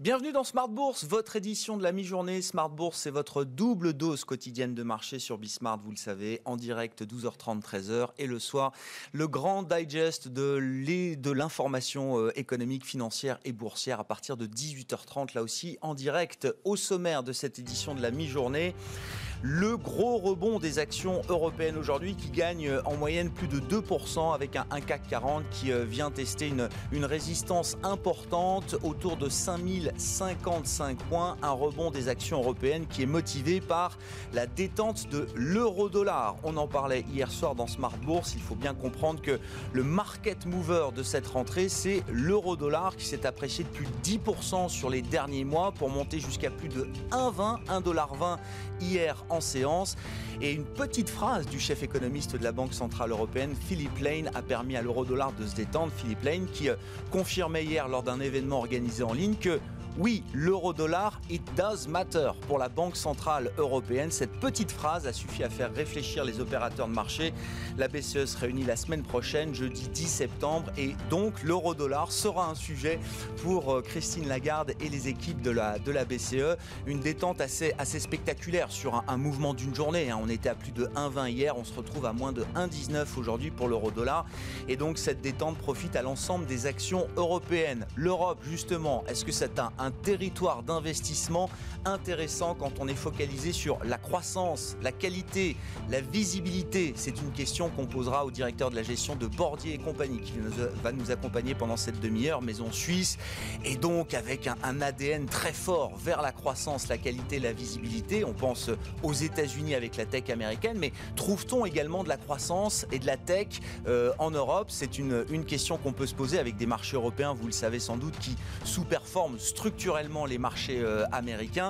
Bienvenue dans Smart Bourse, votre édition de la mi-journée. Smart Bourse, c'est votre double dose quotidienne de marché sur Bismart, vous le savez, en direct 12h30, 13h et le soir, le grand digest de l'information euh, économique, financière et boursière à partir de 18h30, là aussi en direct au sommaire de cette édition de la mi-journée. Le gros rebond des actions européennes aujourd'hui qui gagne en moyenne plus de 2% avec un, CAC 40 qui euh, vient tester une, une résistance importante autour de 5055 points. Un rebond des actions européennes qui est motivé par la détente de l'euro-dollar. On en parlait hier soir dans Smart Bourse. Il faut bien comprendre que le market mover de cette rentrée, c'est l'euro-dollar qui s'est apprécié de plus de 10% sur les derniers mois pour monter jusqu'à plus de 1,20, 1,20$ hier en séance. Et une petite phrase du chef économiste de la Banque Centrale Européenne, Philippe Lane, a permis à l'euro-dollar de se détendre. Philippe Lane qui euh, confirmait hier lors d'un événement organisé en ligne que oui, l'euro-dollar, it does matter pour la Banque Centrale Européenne. Cette petite phrase a suffi à faire réfléchir les opérateurs de marché. La BCE se réunit la semaine prochaine, jeudi 10 septembre, et donc l'euro-dollar sera un sujet pour euh, Christine Lagarde et les équipes de la, BCE. Une détente assez, spectaculaire sur un, mouvement d'une journée. Hein. On était à plus de 1,20 hier, on se retrouve à moins de 1,19 aujourd'hui pour l'euro-dollar. Et donc cette détente profite à l'ensemble des actions européennes. L'Europe, justement, est-ce que c'est un territoire d'investissement intéressant quand on est focalisé sur la croissance, la qualité, la visibilité. C'est une question qu'on posera au directeur de la gestion de Bordier et compagnie qui va nous accompagner pendant cette demi-heure, maison suisse, et donc avec un, ADN très fort vers la croissance, la qualité, la visibilité. On pense aux États-Unis avec la tech américaine, mais trouve-t-on également de la croissance et de la tech euh, en Europe? C'est une, question qu'on peut se poser avec des marchés européens, vous le savez sans doute, qui sous-performent structurellement structurellement les marchés euh, américains.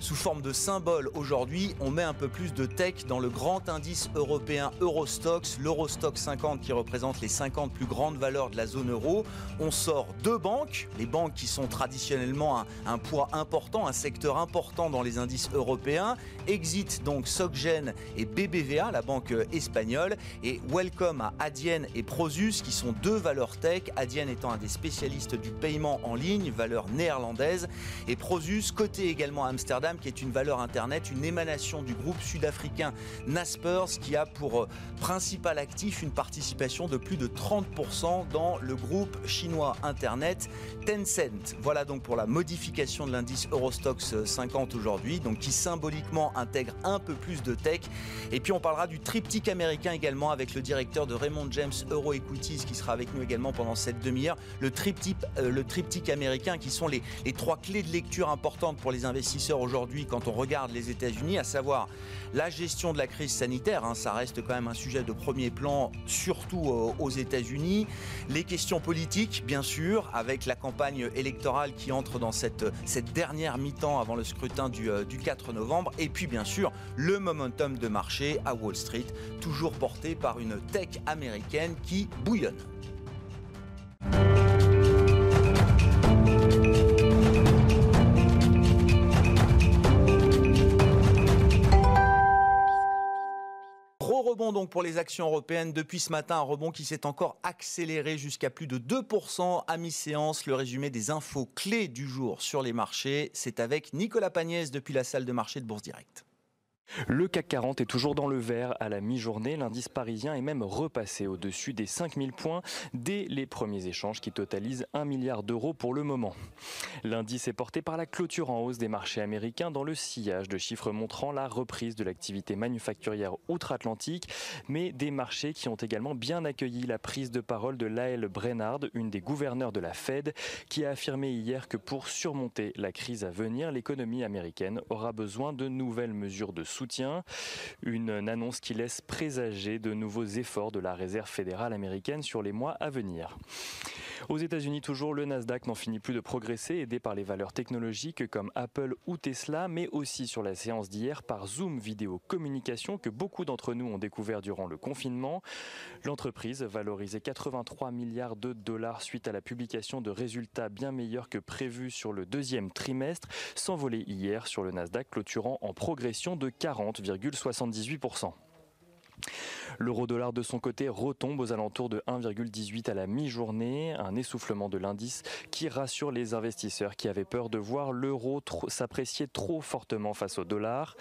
Sous forme de symbole, aujourd'hui, on met un peu plus de tech dans le grand indice européen Eurostox, l'Eurostox 50 qui représente les 50 plus grandes valeurs de la zone euro. On sort deux banques, les banques qui sont traditionnellement un, poids important, un secteur important dans les indices européens. Exit donc Soggen et BBVA, la banque espagnole, et welcome à Adyen et Prosus qui sont deux valeurs tech, Adyen étant un des spécialistes du paiement en ligne, valeur néerlandaise, et Prosus, côté également Amsterdam, qui est une valeur Internet, une émanation du groupe sud-africain Naspers, qui a pour euh, principal actif une participation de plus de 30% dans le groupe chinois Internet Tencent. Voilà donc pour la modification de l'indice Eurostox 50 aujourd'hui, donc qui symboliquement intègre un peu plus de tech. Et puis on parlera du triptyque américain également avec le directeur de Raymond James Euro Equities qui sera avec nous également pendant cette demi-heure. Le triptyque, euh, le triptyque américain qui sont les trois clés de lecture importantes pour les investisseurs aujourd'hui aujourd'hui quand on regarde les États-Unis, à savoir la gestion de la crise sanitaire, hein, ça reste quand même un sujet de premier plan, surtout euh, aux États-Unis. Les questions politiques, bien sûr, avec la campagne électorale qui entre dans cette, cette dernière mi-temps avant le scrutin du, euh, du 4 novembre. Et puis, bien sûr, le momentum de marché à Wall Street, toujours porté par une tech américaine qui bouillonne. Donc pour les actions européennes depuis ce matin, un rebond qui s'est encore accéléré jusqu'à plus de 2% à mi-séance. Le résumé des infos clés du jour sur les marchés, c'est avec Nicolas Pagnès depuis la salle de marché de Bourse Directe. Le CAC 40 est toujours dans le vert à la mi-journée. L'indice parisien est même repassé au-dessus des 5000 points dès les premiers échanges qui totalisent 1 milliard d'euros pour le moment. L'indice est porté par la clôture en hausse des marchés américains dans le sillage de chiffres montrant la reprise de l'activité manufacturière outre-Atlantique, mais des marchés qui ont également bien accueilli la prise de parole de Lael Brennard, une des gouverneurs de la Fed, qui a affirmé hier que pour surmonter la crise à venir, l'économie américaine aura besoin de nouvelles mesures de soutien Une annonce qui laisse présager de nouveaux efforts de la Réserve fédérale américaine sur les mois à venir. Aux États-Unis, toujours, le Nasdaq n'en finit plus de progresser, aidé par les valeurs technologiques comme Apple ou Tesla, mais aussi sur la séance d'hier par Zoom Vidéo Communication que beaucoup d'entre nous ont découvert durant le confinement. L'entreprise, valorisée 83 milliards de dollars suite à la publication de résultats bien meilleurs que prévus sur le deuxième trimestre, s'envolait hier sur le Nasdaq, clôturant en progression de 40,78%. L'euro-dollar de son côté retombe aux alentours de 1,18 à la mi-journée, un essoufflement de l'indice qui rassure les investisseurs qui avaient peur de voir l'euro s'apprécier trop fortement face au dollar.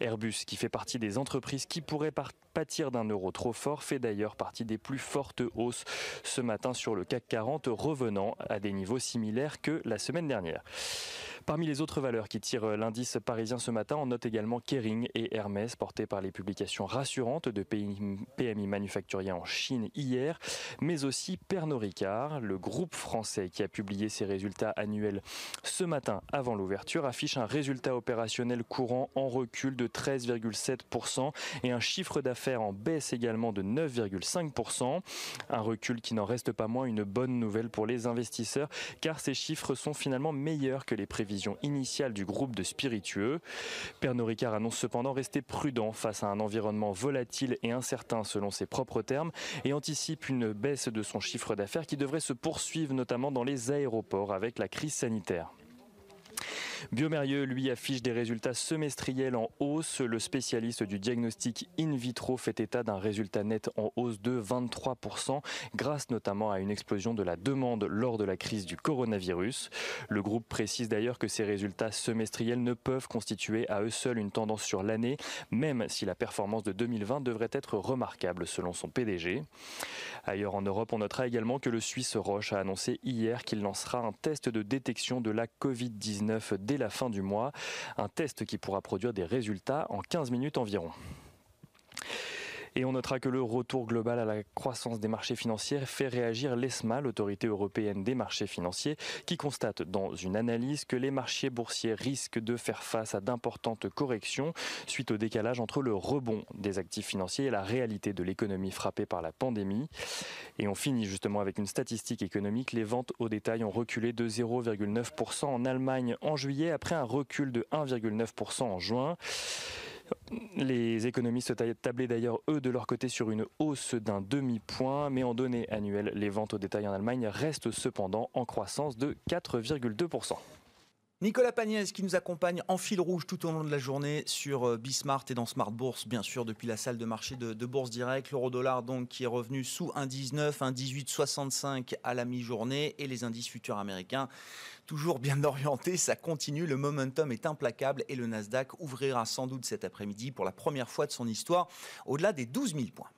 Airbus, qui fait partie des entreprises qui pourraient pâtir d'un euro trop fort, fait d'ailleurs partie des plus fortes hausses ce matin sur le CAC 40, revenant à des niveaux similaires que la semaine dernière. Parmi les autres valeurs qui tirent l'indice parisien ce matin, on note également Kering et Hermès, portés par les publications rassurantes de PMI manufacturiers en Chine hier, mais aussi Pernod Ricard, le groupe français qui a publié ses résultats annuels ce matin avant l'ouverture, affiche un résultat opérationnel courant en recul de 13,7% et un chiffre d'affaires en baisse également de 9,5%. Un recul qui n'en reste pas moins une bonne nouvelle pour les investisseurs, car ces chiffres sont finalement meilleurs que les prévisions initiale du groupe de spiritueux. Pernod Ricard annonce cependant rester prudent face à un environnement volatile et incertain selon ses propres termes et anticipe une baisse de son chiffre d'affaires qui devrait se poursuivre notamment dans les aéroports avec la crise sanitaire. Biomérieux, lui, affiche des résultats semestriels en hausse. Le spécialiste du diagnostic in vitro fait état d'un résultat net en hausse de 23%, grâce notamment à une explosion de la demande lors de la crise du coronavirus. Le groupe précise d'ailleurs que ces résultats semestriels ne peuvent constituer à eux seuls une tendance sur l'année, même si la performance de 2020 devrait être remarquable selon son PDG. Ailleurs en Europe, on notera également que le Suisse Roche a annoncé hier qu'il lancera un test de détection de la Covid-19 dès la fin du mois. Un test qui pourra produire des résultats en 15 minutes environ. Et on notera que le retour global à la croissance des marchés financiers fait réagir l'ESMA, l'autorité européenne des marchés financiers, qui constate dans une analyse que les marchés boursiers risquent de faire face à d'importantes corrections suite au décalage entre le rebond des actifs financiers et la réalité de l'économie frappée par la pandémie. Et on finit justement avec une statistique économique. Les ventes au détail ont reculé de 0,9% en Allemagne en juillet après un recul de 1,9% en juin. Les économistes tablaient d'ailleurs, eux, de leur côté, sur une hausse d'un demi-point, mais en données annuelles, les ventes au détail en Allemagne restent cependant en croissance de 4,2%. Nicolas Pagnès qui nous accompagne en fil rouge tout au long de la journée sur euh, Bismart et dans Smart Bourse, bien sûr, depuis la salle de marché de, Bourse Direct. L'euro-dollar, donc, qui est revenu sous 1,19, 1,1865 à la mi-journée et les indices futurs américains toujours bien orientés. Ça continue, le momentum est implacable et le Nasdaq ouvrira sans doute cet après-midi pour la première fois de son histoire au-delà des 12 000 points.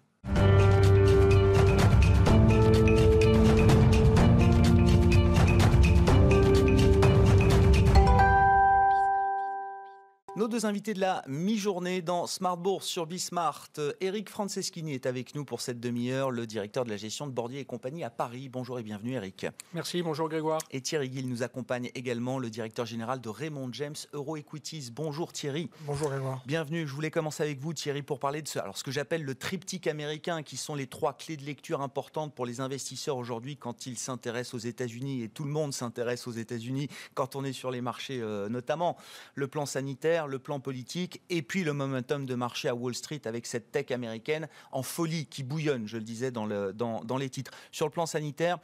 Nos deux invités de la mi-journée dans Smart Bourse sur Bismart. Eric Franceschini est avec nous pour cette demi-heure, le directeur de la gestion de Bordier et compagnie à Paris. Bonjour et bienvenue Eric. Merci, bonjour Grégoire. Et Thierry Gill nous accompagne également, le directeur général de Raymond James Euro Equities. Bonjour Thierry. Bonjour Grégoire. Bienvenue. Je voulais commencer avec vous Thierry pour parler de ce, alors ce que j'appelle le triptyque américain qui sont les trois clés de lecture importantes pour les investisseurs aujourd'hui quand ils s'intéressent aux États-Unis et tout le monde s'intéresse aux États-Unis quand on est sur les marchés euh, notamment. Le plan sanitaire, le plan politique et puis le momentum de marché à Wall Street avec cette tech américaine en folie qui bouillonne, je le disais dans, le, dans, dans les titres. Sur le plan sanitaire,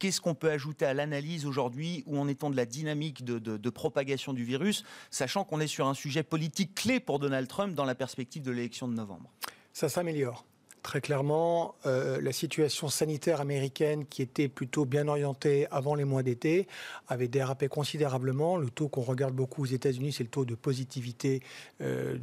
Qu'est-ce qu'on peut ajouter à l'analyse aujourd'hui où en étant de la dynamique de propagation du virus, sachant qu'on est sur un sujet politique clé pour Donald Trump dans la perspective de l'élection de novembre? Ça s'améliore. Très clairement, euh, la situation sanitaire américaine, qui était plutôt bien orientée avant les mois d'été, avait dérapé considérablement. Le taux qu'on regarde beaucoup aux États-Unis, c'est le taux de positivité euh,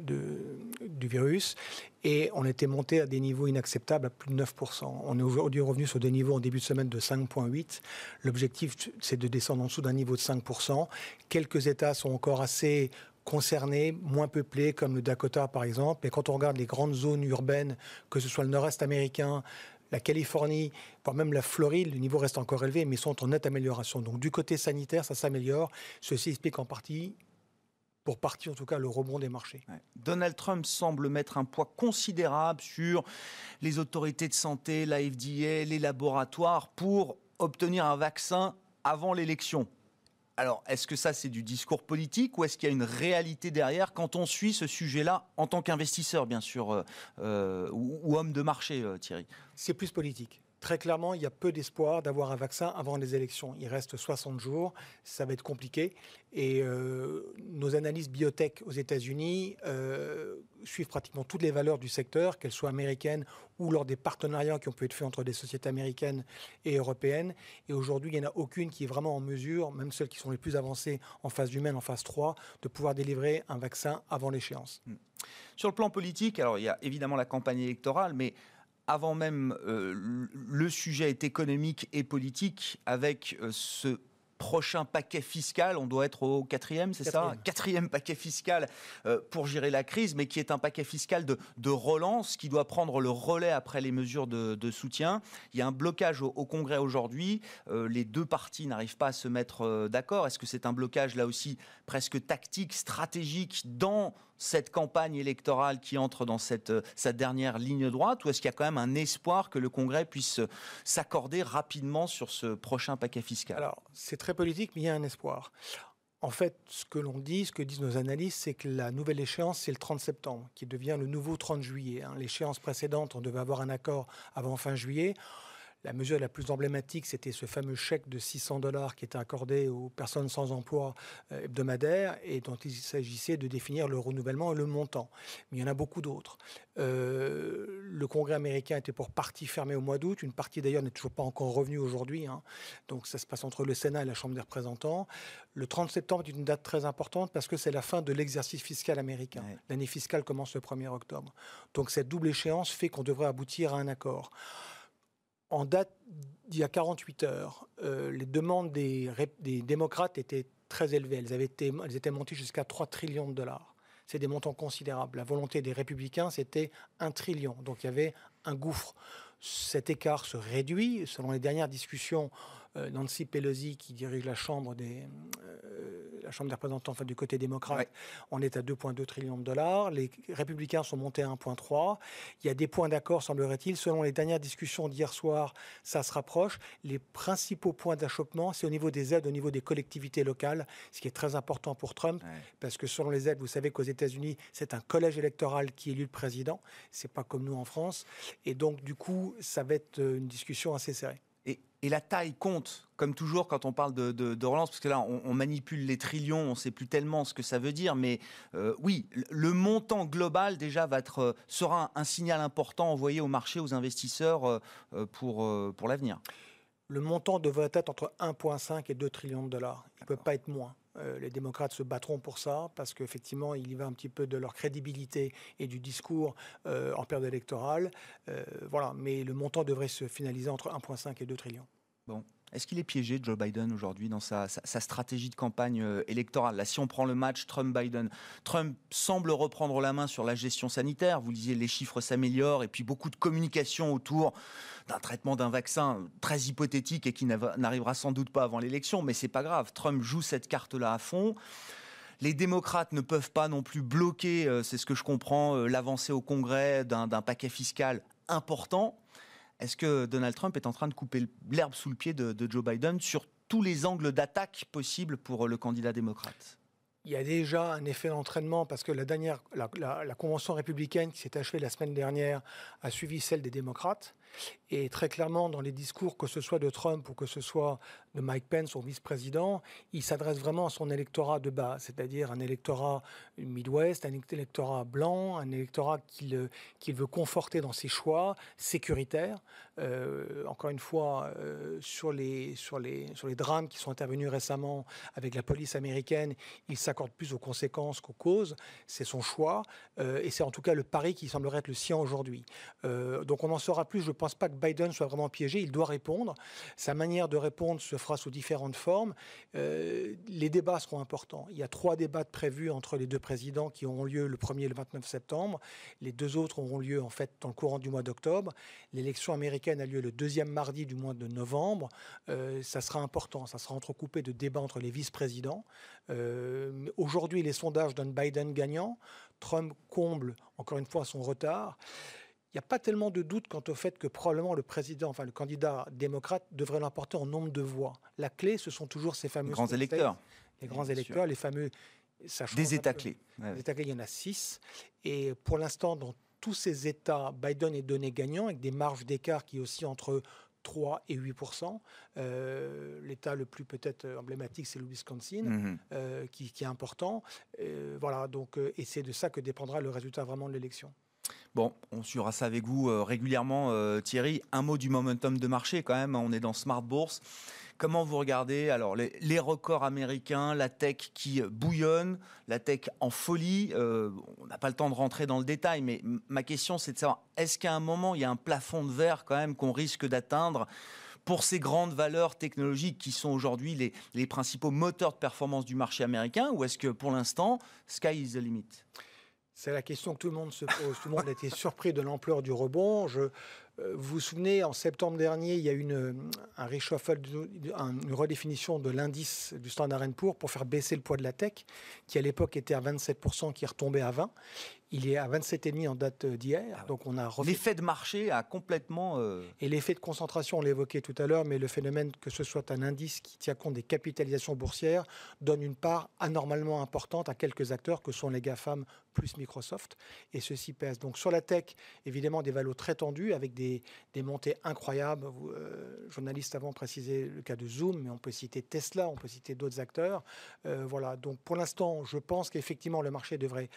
du virus. Et on était monté à des niveaux inacceptables à plus de 9%. On est aujourd'hui revenu sur des niveaux en début de semaine de 5,8. L'objectif, c'est de descendre en dessous d'un niveau de 5%. Quelques États sont encore assez concernés, moins peuplés, comme le Dakota par exemple. Et quand on regarde les grandes zones urbaines, que ce soit le nord-est américain, la Californie, voire même la Floride, le niveau reste encore élevé, mais sont en nette amélioration. Donc du côté sanitaire, ça s'améliore. Ceci explique en partie pour partie en tout cas le rebond des marchés. Donald Trump semble mettre un poids considérable sur les autorités de santé, la FDA, les laboratoires pour obtenir un vaccin avant l'élection. Alors, est-ce que ça, c'est du discours politique ou est-ce qu'il y a une réalité derrière quand on suit ce sujet-là en tant qu'investisseur, bien sûr, euh, euh, ou, homme de marché, euh, Thierry? C'est plus politique. Très clairement, il y a peu d'espoir d'avoir un vaccin avant les élections. Il reste 60 jours, ça va être compliqué. Et euh, nos analyses biotech aux États-Unis euh, suivent pratiquement toutes les valeurs du secteur, qu'elles soient américaines ou lors des partenariats qui ont pu être faits entre des sociétés américaines et européennes. Et aujourd'hui, il n'y en a aucune qui est vraiment en mesure, même celles qui sont les plus avancées en phase humaine, en phase 3, de pouvoir délivrer un vaccin avant l'échéance. Hmm. Sur le plan politique, alors il y a évidemment la campagne électorale, mais avant même euh, le sujet est économique et politique, avec euh, ce prochain paquet fiscal, on doit être au quatrième, c'est ça? Quatrième paquet fiscal euh, pour gérer la crise, mais qui est un paquet fiscal de, relance qui doit prendre le relais après les mesures de, soutien. Il y a un blocage au, Congrès aujourd'hui. les deux partis n'arrivent pas à se mettre d'accord. Est-ce que c'est un blocage là aussi presque tactique, stratégique dans cette campagne électorale qui entre dans cette, euh, sa dernière ligne droite ou est-ce qu'il y a quand même un espoir que le Congrès puisse euh, s'accorder rapidement sur ce prochain paquet fiscal? Alors, c'est très politique, mais il y a un espoir. En fait, ce que l'on dit, ce que disent nos analystes, c'est que la nouvelle échéance, c'est le 30 septembre, qui devient le nouveau 30 juillet. Hein. L'échéance précédente, on devait avoir un accord avant fin juillet. La mesure la plus emblématique, c'était ce fameux chèque de 600 dollars qui était accordé aux personnes sans emploi euh, hebdomadaire et dont il s'agissait de définir le renouvellement et le montant. Mais il y en a beaucoup d'autres. Euh, le Congrès américain était pour partie fermée au mois d'août. Une partie d'ailleurs n'est toujours pas encore revenue aujourd'hui. Hein. Donc ça se passe entre le Sénat et la Chambre des représentants. Le 30 septembre est une date très importante parce que c'est la fin de l'exercice fiscal américain. L'année fiscale commence le 1er octobre. Donc cette double échéance fait qu'on devrait aboutir à un accord en date d'il y a 48 heures, euh, les demandes des, démocrates étaient très élevées. Elles, avaient été, elles étaient montées jusqu'à 3 trillions de dollars. C'est des montants considérables. La volonté des républicains, c'était 1 trillion. Donc il y avait un gouffre. Cet écart se réduit. Selon les dernières discussions, euh, Nancy Pelosi, qui dirige la Chambre des, euh, la Chambre des représentants, enfin, du côté démocrate, on est à 2,2 trillions de dollars. Les républicains sont montés à 1,3. Il y a des points d'accord, semblerait-il. Selon les dernières discussions d'hier soir, ça se rapproche. Les principaux points d'achoppement, c'est au niveau des aides, au niveau des collectivités locales, ce qui est très important pour Trump, parce que selon les aides, vous savez qu'aux États-Unis, c'est un collège électoral qui élit le président. C'est pas comme nous en France. Et donc, du coup, ça va être une discussion assez serrée. Et la taille compte, comme toujours quand on parle de, relance, parce que là, on, manipule les trillions, on ne sait plus tellement ce que ça veut dire, mais euh, oui, le montant global déjà va être, euh, sera un, signal important envoyé au marché, aux investisseurs euh, pour, pour l'avenir. Le montant devrait être entre 1,5 et 2 trillions de dollars. Il ne peut pas être moins. Euh, les démocrates se battront pour ça parce qu'effectivement, il y va un petit peu de leur crédibilité et du discours euh, en période électorale. Euh, voilà, mais le montant devrait se finaliser entre 1,5 et 2 trillions. Bon. Est-ce qu'il est piégé, Joe Biden, aujourd'hui, dans sa, stratégie de campagne électorale? Là, si on prend le match Trump-Biden, Trump semble reprendre la main sur la gestion sanitaire. Vous disiez, les chiffres s'améliorent, et puis beaucoup de communication autour d'un traitement d'un vaccin très hypothétique et qui n'arrivera sans doute pas avant l'élection, mais c'est pas grave. Trump joue cette carte-là à fond. Les démocrates ne peuvent pas non plus bloquer, euh, c'est ce que je comprends, euh, l'avancée au Congrès d'un paquet fiscal important. Est-ce que Donald Trump est en train de couper l'herbe sous le pied de, de Joe Biden sur tous les angles d'attaque possibles pour le candidat démocrate? Il y a déjà un effet d'entraînement parce que la dernière, la, convention républicaine qui s'est achevée la semaine dernière a suivi celle des démocrates. Et très clairement, dans les discours, que ce soit de Trump ou que ce soit de Mike Pence, son vice-président, il s'adresse vraiment à son électorat de base, c'est-à-dire un électorat Midwest, un électorat blanc, un électorat qu'il veut conforter dans ses choix sécuritaires. Euh, encore une fois, euh, sur, les, sur, les, sur les drames qui sont intervenus récemment avec la police américaine, il s'accorde plus aux conséquences qu'aux causes. C'est son choix. Euh, et c'est en tout cas le pari qui semblerait être le sien aujourd'hui. donc on en saura plus, je pense pas que Biden soit vraiment piégé. Il doit répondre. Sa manière de répondre se fera sous différentes formes. Euh, les débats seront importants. Il y a trois débats prévus entre les deux présidents qui auront lieu le 1er et le 29 septembre. Les deux autres auront lieu en fait dans le courant du mois d'octobre. L'élection américaine a lieu le deuxième mardi du mois de novembre. Euh, ça sera important. Ça sera entrecoupé de débats entre les vice-présidents. Euh, aujourd'hui, les sondages donnent Biden gagnant. Trump comble encore une fois son retard il n'y a pas tellement de doute quant au fait que probablement le président, enfin le candidat démocrate devrait l'emporter en nombre de voix. La clé, ce sont toujours ces fameux... grands électeurs. Les grands électeurs, les fameux... Des États clés. Des États clés, il y en a six. Et pour l'instant, dans tous ces États, Biden est donné gagnant avec des marges d'écart qui aussi entre 3 et 8% L'État le plus peut-être emblématique, c'est le Wisconsin, mhm. qui, qui, est important. voilà, donc, et c'est de ça que dépendra le résultat vraiment de l'élection. Bon, on suivra ça avec vous euh, régulièrement, euh, Thierry. Un mot du momentum de marché quand même. On est dans Smart Bourse. Comment vous regardez alors les, records américains, la tech qui bouillonne, la tech en folie euh, On n'a pas le temps de rentrer dans le détail, mais ma question c'est de savoir est-ce qu'à un moment il y a un plafond de verre quand même qu'on risque d'atteindre pour ces grandes valeurs technologiques qui sont aujourd'hui les, les principaux moteurs de performance du marché américain, ou est-ce que pour l'instant sky is the limit? C'est la question que tout le monde se pose. Tout le monde a été surpris de l'ampleur du rebond. Euh, vous vous souvenez, en septembre dernier, il y a eu une, un une redéfinition de l'indice du Standard Poor's pour faire baisser le poids de la tech, qui à l'époque était à 27%, qui est retombé à 20%. Il est à 27,5 en date d'hier. Ah donc on a L'effet de marché a complètement. Euh, Et l'effet de concentration, on l'évoquait tout à l'heure, mais le phénomène que ce soit un indice qui tient compte des capitalisations boursières donne une part anormalement importante à quelques acteurs que sont les GAFAM plus Microsoft. Et ceci pèse. Donc sur la tech, évidemment, des valos très tendus avec des, montées incroyables. Vous, euh, journaliste avant précisé le cas de Zoom, mais on peut citer Tesla, on peut citer d'autres acteurs. Euh, voilà. Donc pour l'instant, je pense qu'effectivement, le marché devrait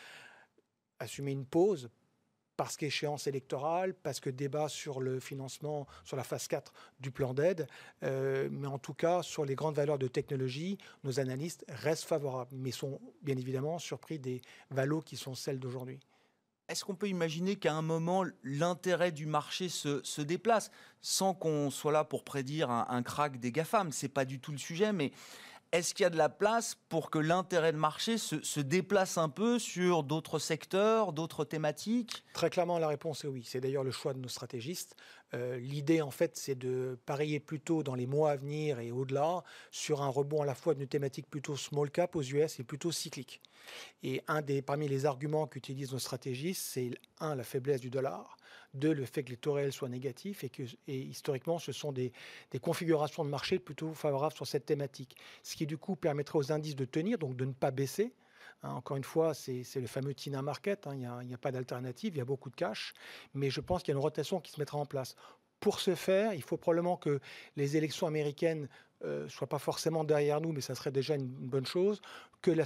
assumer une pause parce qu'échéance électorale, parce que débat sur le financement, sur la phase 4 du plan d'aide, euh, mais en tout cas, sur les grandes valeurs de technologie, nos analystes restent favorables, mais sont bien évidemment surpris des valos qui sont celles d'aujourd'hui. Est-ce qu'on peut imaginer qu'à un moment, l'intérêt du marché se, déplace, sans qu'on soit là pour prédire un, un crack des GAFAM? Ce n'est pas du tout le sujet, mais est-ce qu'il y a de la place pour que l'intérêt de marché se, déplace un peu sur d'autres secteurs, d'autres thématiques? Très clairement, la réponse est oui. C'est d'ailleurs le choix de nos stratégistes. Euh, l'idée, en fait, c'est de parier plutôt dans les mois à venir et au-delà sur un rebond à la fois d'une thématique plutôt small cap aux US et plutôt cyclique. Et un des, parmi les arguments qu'utilisent nos stratégistes, c'est un, la faiblesse du dollar. Deux, le fait que les taux réels soient négatifs et que historiquement, ce sont des, configurations de marché plutôt favorables sur cette thématique. Ce qui, du coup, permettrait aux indices de tenir, donc de ne pas baisser. Hein, encore une fois, c'est le fameux TINA Market. Hein, il n'y a, pas d'alternative, il y a beaucoup de cash. Mais je pense qu'il y a une rotation qui se mettra en place. Pour ce faire, il faut probablement que les élections américaines ne euh, soient pas forcément derrière nous, mais ça serait déjà une, bonne chose, que la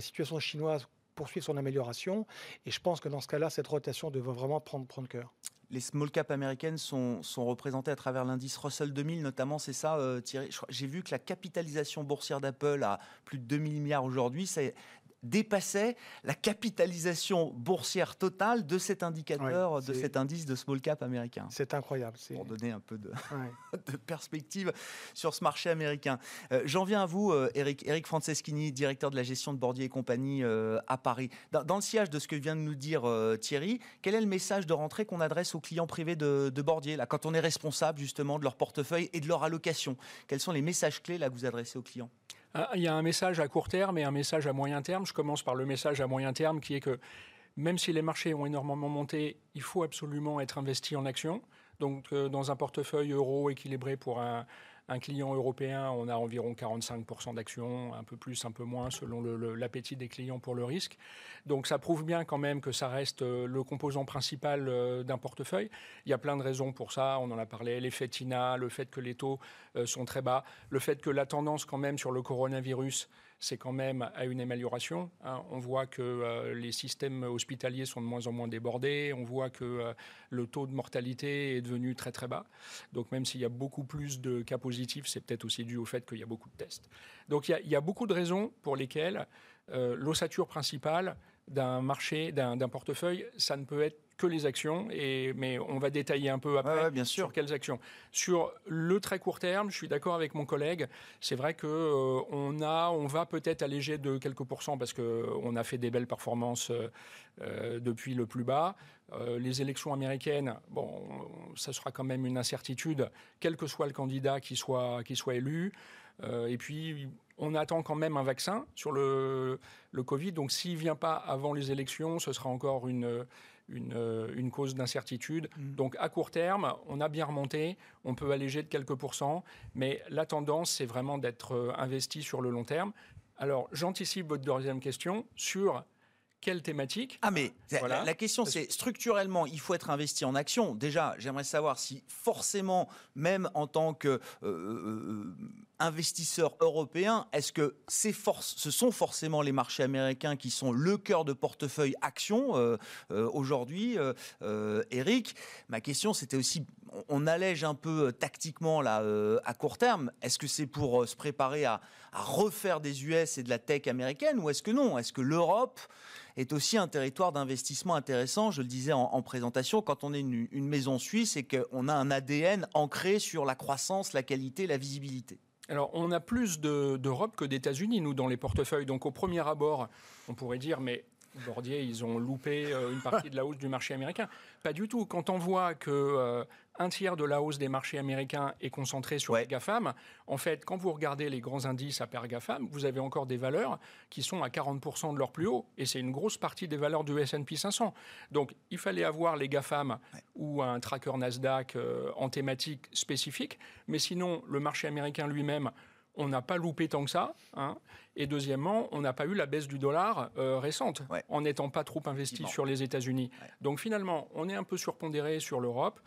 situation chinoise poursuivre son amélioration. Et je pense que dans ce cas-là, cette rotation devrait vraiment prendre, prendre cœur. Les small caps américaines sont, sont représentées à travers l'indice Russell 2000, notamment, c'est ça, euh, Thierry? J'ai vu que la capitalisation boursière d'Apple a plus de 2000 milliards aujourd'hui. C'est dépassait la capitalisation boursière totale de cet indicateur, de cet indice de small cap américain. C'est incroyable. Pour donner un peu de, de, perspective sur ce marché américain. Euh, j'en viens à vous, euh, Eric, Eric Franceschini, directeur de la gestion de Bordier et compagnie euh, à Paris. Dans, le sillage de ce que vient de nous dire Thierry, quel est le message de rentrée qu'on adresse aux clients privés de, de Bordier, là, quand on est responsable justement de leur portefeuille et de leur allocation? Quels sont les messages clés là, que vous adressez aux clients? Il y a un message à court terme et un message à moyen terme. Je commence par le message à moyen terme qui est que même si les marchés ont énormément monté, il faut absolument être investi en actions. Donc, euh, dans un portefeuille euro équilibré pour un, un client européen, on a environ 45% d'actions, un peu plus, un peu moins, selon l'appétit des clients pour le risque. Donc ça prouve bien quand même que ça reste euh, le composant principal euh, d'un portefeuille. Il y a plein de raisons pour ça, on en a parlé, l'effet TINA, le fait que les taux euh, sont très bas, le fait que la tendance quand même sur le coronavirus c'est quand même à une amélioration. Hein. On voit que euh, les systèmes hospitaliers sont de moins en moins débordés, on voit que euh, le taux de mortalité est devenu très très bas. Donc même s'il y a beaucoup plus de cas positifs, c'est peut-être aussi dû au fait qu'il y a beaucoup de tests. Donc il y a, beaucoup de raisons pour lesquelles euh, l'ossature principale d'un marché, d'un portefeuille, ça ne peut être que les actions, et, mais on va détailler un peu après bien sûr. sur quelles actions. Sur le très court terme, je suis d'accord avec mon collègue, c'est vrai qu'on euh, on a, on va peut-être alléger de quelques pourcents parce qu'on a fait des belles performances euh, euh, depuis le plus bas. les élections américaines, bon, ça sera quand même une incertitude, quel que soit le candidat qui soit, qui soit élu. et puis, on attend quand même un vaccin sur le, le Covid. Donc, s'il ne vient pas avant les élections, ce sera encore une, euh, une, cause d'incertitude. Mm. Donc à court terme, on a bien remonté, on peut alléger de quelques pourcents, mais la tendance, c'est vraiment d'être euh, investi sur le long terme. Alors j'anticipe votre deuxième question sur quelle thématique? Ah mais la, question c'est structurellement, il faut être investi en action. Déjà, j'aimerais savoir si forcément, même en tant que euh, euh, investisseur européen, est-ce que ce sont forcément les marchés américains qui sont le cœur de portefeuille action euh, aujourd'hui, Eric? Ma question c'était aussi on allège un peu tactiquement là à court terme. Est-ce que c'est pour se préparer à, refaire des US et de la tech américaine ou est-ce que non? Est-ce que l'Europe est aussi un territoire d'investissement intéressant? Je le disais en, présentation, quand on est une, maison suisse et qu'on a un ADN ancré sur la croissance, la qualité, la visibilité. Alors, on a plus d'Europe que d'États-Unis, nous, dans les portefeuilles. Donc, au premier abord, on pourrait dire, mais Bordier, ils ont loupé euh, une partie de la hausse du marché américain. Pas du tout. Quand on voit que euh, un tiers de la hausse des marchés américains est concentré sur les GAFAM, en fait, quand vous regardez les grands indices à pair GAFAM, vous avez encore des valeurs qui sont à 40% de leur plus haut. Et c'est une grosse partie des valeurs du S&P 500. Donc, il fallait avoir les GAFAM ou un tracker Nasdaq euh, en thématique spécifique. Mais sinon, le marché américain lui-même on n'a pas loupé tant que ça. Hein. Et deuxièmement, on n'a pas eu la baisse du dollar euh, récente, en n'étant pas trop investi sur les États-Unis. Donc finalement, on est un peu surpondéré sur l'Europe.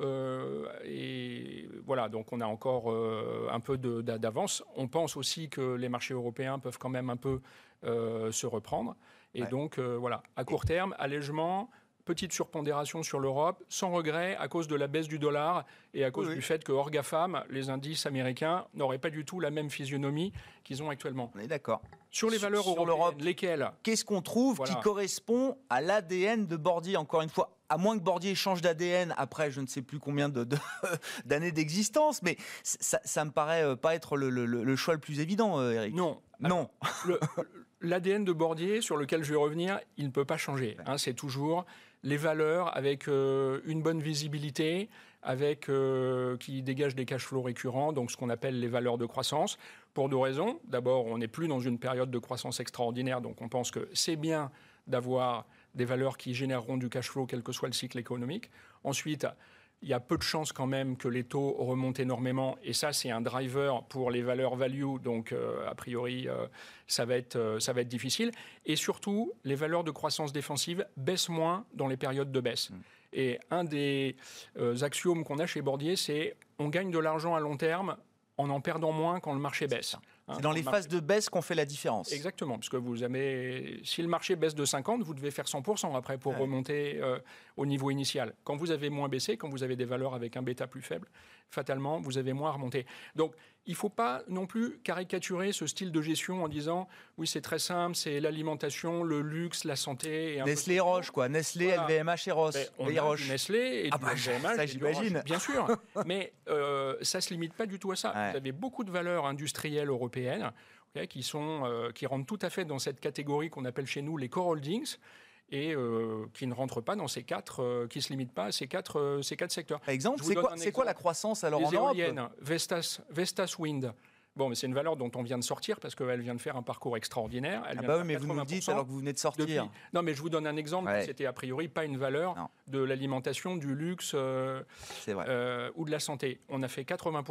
Euh, et voilà, donc on a encore euh, un peu d'avance. On pense aussi que les marchés européens peuvent quand même un peu se reprendre. Et donc voilà, à court terme, allègement, petite surpondération sur l'Europe, sans regret, à cause de la baisse du dollar et à cause du fait que hors GAFAM, les indices américains n'auraient pas du tout la même physionomie qu'ils ont actuellement. On est d'accord. Sur les valeurs sur, européennes, lesquelles Qu'est-ce qu'on trouve qui correspond à l'ADN de Bordier Encore une fois, à moins que Bordier change d'ADN après je ne sais plus combien d'années d'existence, mais ça, me paraît euh, pas être le, choix le plus évident, euh, Eric. Non. Non. L'ADN de Bordier, sur lequel je vais revenir, il ne peut pas changer. Hein. c'est toujours les valeurs avec euh, une bonne visibilité, avec euh, qui dégagent des cash flows récurrents, donc ce qu'on appelle les valeurs de croissance, pour deux raisons. D'abord, on n'est plus dans une période de croissance extraordinaire, donc on pense que c'est bien d'avoir des valeurs qui généreront du cash flow quel que soit le cycle économique. Ensuite, il y a peu de chances quand même que les taux remontent énormément. Et ça, c'est un driver pour les valeurs value. Donc, euh, a priori, euh, ça, va être, euh, ça va être difficile. Et surtout, les valeurs de croissance défensive baissent moins dans les périodes de baisse. Mm. Et un des axiomes qu'on a chez Bordier, c'est on gagne de l'argent à long terme en en perdant moins quand le marché baisse. Hein, c'est dans les phases de baisse qu'on fait la différence. Exactement, parce que vous avez, si le marché baisse de 50, vous devez faire 100% après pour remonter euh, au niveau initial. Quand vous avez moins baissé, quand vous avez des valeurs avec un bêta plus faible, fatalement, vous avez moins à remonter. Donc, il ne faut pas non plus caricaturer ce style de gestion en disant oui, c'est très simple, c'est l'alimentation, le luxe, la santé. Et Nestlé Roche, quoi. Nestlé, LVMH et Roche. Ben, on Nestlé et ah bah, LVMH. Ça, j'imagine. Bien sûr. Mais euh, ça ne se limite pas du tout à ça. Vous avez beaucoup de valeurs industrielles européennes qui, sont, euh, qui rentrent tout à fait dans cette catégorie qu'on appelle chez nous les core holdings et euh, qui ne rentrent pas dans ces quatre, euh, qui se limitent pas à ces quatre, euh, ces quatre secteurs. Par exemple, c'est quoi, quoi, la croissance alors en Europe Vestas, Vestas Wind. Bon, mais c'est une valeur dont on vient de sortir parce qu'elle vient de faire un parcours extraordinaire. Elle ah bah oui, mais vous nous dites alors que vous venez de sortir. Non, mais je vous donne un exemple. C'était a priori pas une valeur de l'alimentation, du luxe vrai. ou de la santé. On a fait 80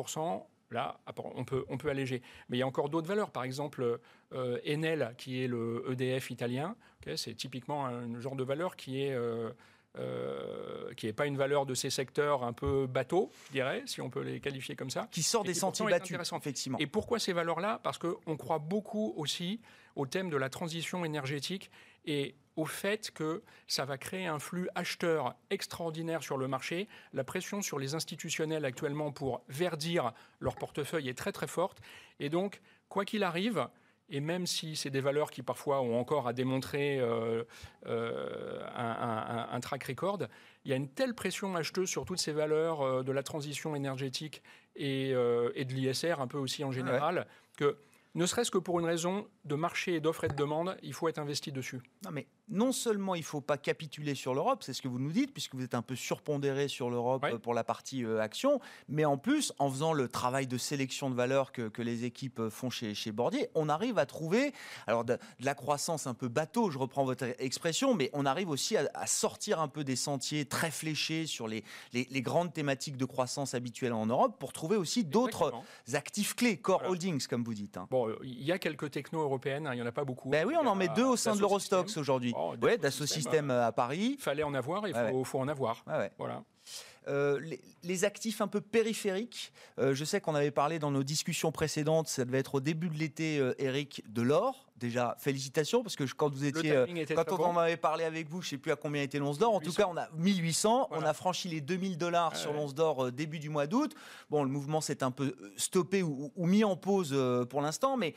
Là, on peut, on peut alléger. Mais il y a encore d'autres valeurs. Par exemple, euh, Enel, qui est le EDF italien, c'est typiquement un genre de valeur qui est... Euh, euh, qui n'est pas une valeur de ces secteurs un peu bateaux, je dirais, si on peut les qualifier comme ça. Qui sort des sentiers battus, effectivement. Et pourquoi ces valeurs-là? Parce qu'on croit beaucoup aussi au thème de la transition énergétique et au fait que ça va créer un flux acheteur extraordinaire sur le marché. La pression sur les institutionnels actuellement pour verdir leur portefeuille est très très forte. Et donc, quoi qu'il arrive, et même si c'est des valeurs qui parfois ont encore à démontrer euh, euh, un, track record, il y a une telle pression acheteuse sur toutes ces valeurs euh, de la transition énergétique et, de l'ISR un peu aussi en général que ne serait-ce que pour une raison de marché et d'offre et de demande, il faut être investi dessus. Non, mais non seulement il ne faut pas capituler sur l'Europe, c'est ce que vous nous dites, puisque vous êtes un peu surpondéré sur l'Europe euh, pour la partie euh, action, mais en plus, en faisant le travail de sélection de valeurs que, que les équipes euh, font chez, chez Bordier, on arrive à trouver alors de, la croissance un peu bateau, je reprends votre expression, mais on arrive aussi à, sortir un peu des sentiers très fléchés sur les, les, grandes thématiques de croissance habituelles en Europe pour trouver aussi d'autres actifs clés, core holdings, comme vous dites. Hein il y a quelques technos européennes, hein, il n'y en a pas beaucoup. Ben oui, on en met deux au sein de l'Eurostox aujourd'hui. Oh, Systèmes, Systèmes euh, à Paris. Il fallait en avoir, il Ouais, faut, en avoir. Ouais. Voilà. Euh, les, les actifs un peu périphériques, euh, je sais qu'on avait parlé dans nos discussions précédentes, ça devait être au début de l'été, euh, Eric, de l'or. Déjà, félicitations, parce que je- quand vous étiez... Quand on bon. en avait parlé avec vous, je ne sais plus à combien était l'once d'or. En tout 1800. cas, on a 1800. On a franchi les 2000 dollars sur l'once d'or début du mois d'août. Bon, le mouvement s'est un peu stoppé ou, ou mis en pause pour l'instant, mais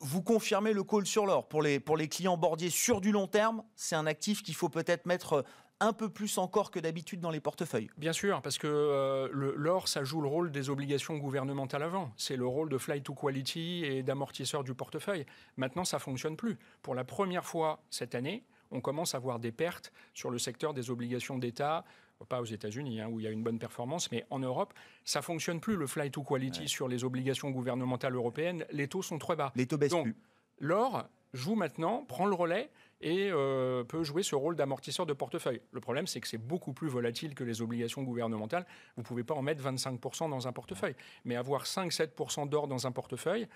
vous confirmez le call sur l'or. Pour les, clients bordiers sur du long terme, c'est un actif qu'il faut peut-être mettre un peu plus encore que d'habitude dans les portefeuilles. Bien sûr, parce que euh, l'or, ça joue le rôle des obligations gouvernementales avant. C'est le rôle de flight to quality et d'amortisseur du portefeuille. Maintenant, ça fonctionne plus. Pour la première fois cette année, on commence à voir des pertes sur le secteur des obligations d'État. Pas aux États-Unis, hein, où il y a une bonne performance, mais en Europe, ça fonctionne plus le flight to quality sur les obligations gouvernementales européennes. Les taux sont très bas. Les taux baissent Donc, plus. L'or joue maintenant, prend le relais et euh, peut jouer ce rôle d'amortisseur de portefeuille. Le problème, c'est que c'est beaucoup plus volatile que les obligations gouvernementales. Vous ne pouvez pas en mettre 25% dans un portefeuille. Mais avoir 5-7% d'or dans un portefeuille,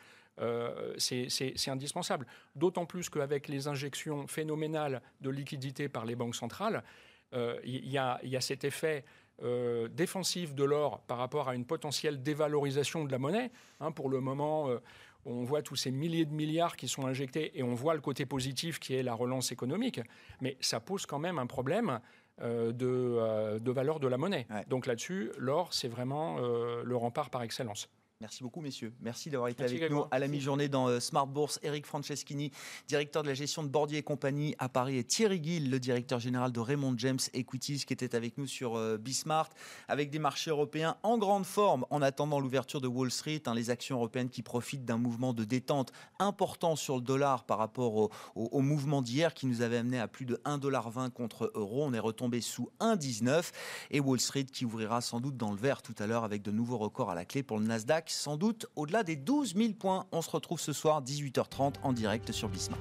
euh, c'est indispensable. D'autant plus qu'avec les injections phénoménales de liquidités par les banques centrales, il y, a- il y a cet effet euh, défensif de l'or par rapport à une potentielle dévalorisation de la monnaie. Hein, pour le moment, euh, on voit tous ces milliers de milliards qui sont injectés et on voit le côté positif qui est la relance économique, mais ça pose quand même un problème euh, de, euh, de valeur de la monnaie. Ouais. Donc là-dessus, l'or, c'est vraiment euh, le rempart par excellence. Merci beaucoup, messieurs. Merci d'avoir été Merci, avec nous à la mi-journée dans euh, Smart Bourse. Eric Franceschini, directeur de la gestion de Bordier et compagnie à Paris, et Thierry Gill, le directeur général de Raymond James Equities, qui était avec nous sur euh, Bismart, avec des marchés européens en grande forme en attendant l'ouverture de Wall Street. hein, les actions européennes qui profitent d'un mouvement de détente important sur le dollar par rapport au, au- au mouvement d'hier qui nous avait amené à plus de 1,20$ contre euro. On est retombé sous 1,19 et Wall Street qui ouvrira sans doute dans le vert tout à l'heure avec de nouveaux records à la clé pour le Nasdaq, sans doute au-delà des 12 000 points. On se retrouve ce soir 18h30 en direct sur Bismart.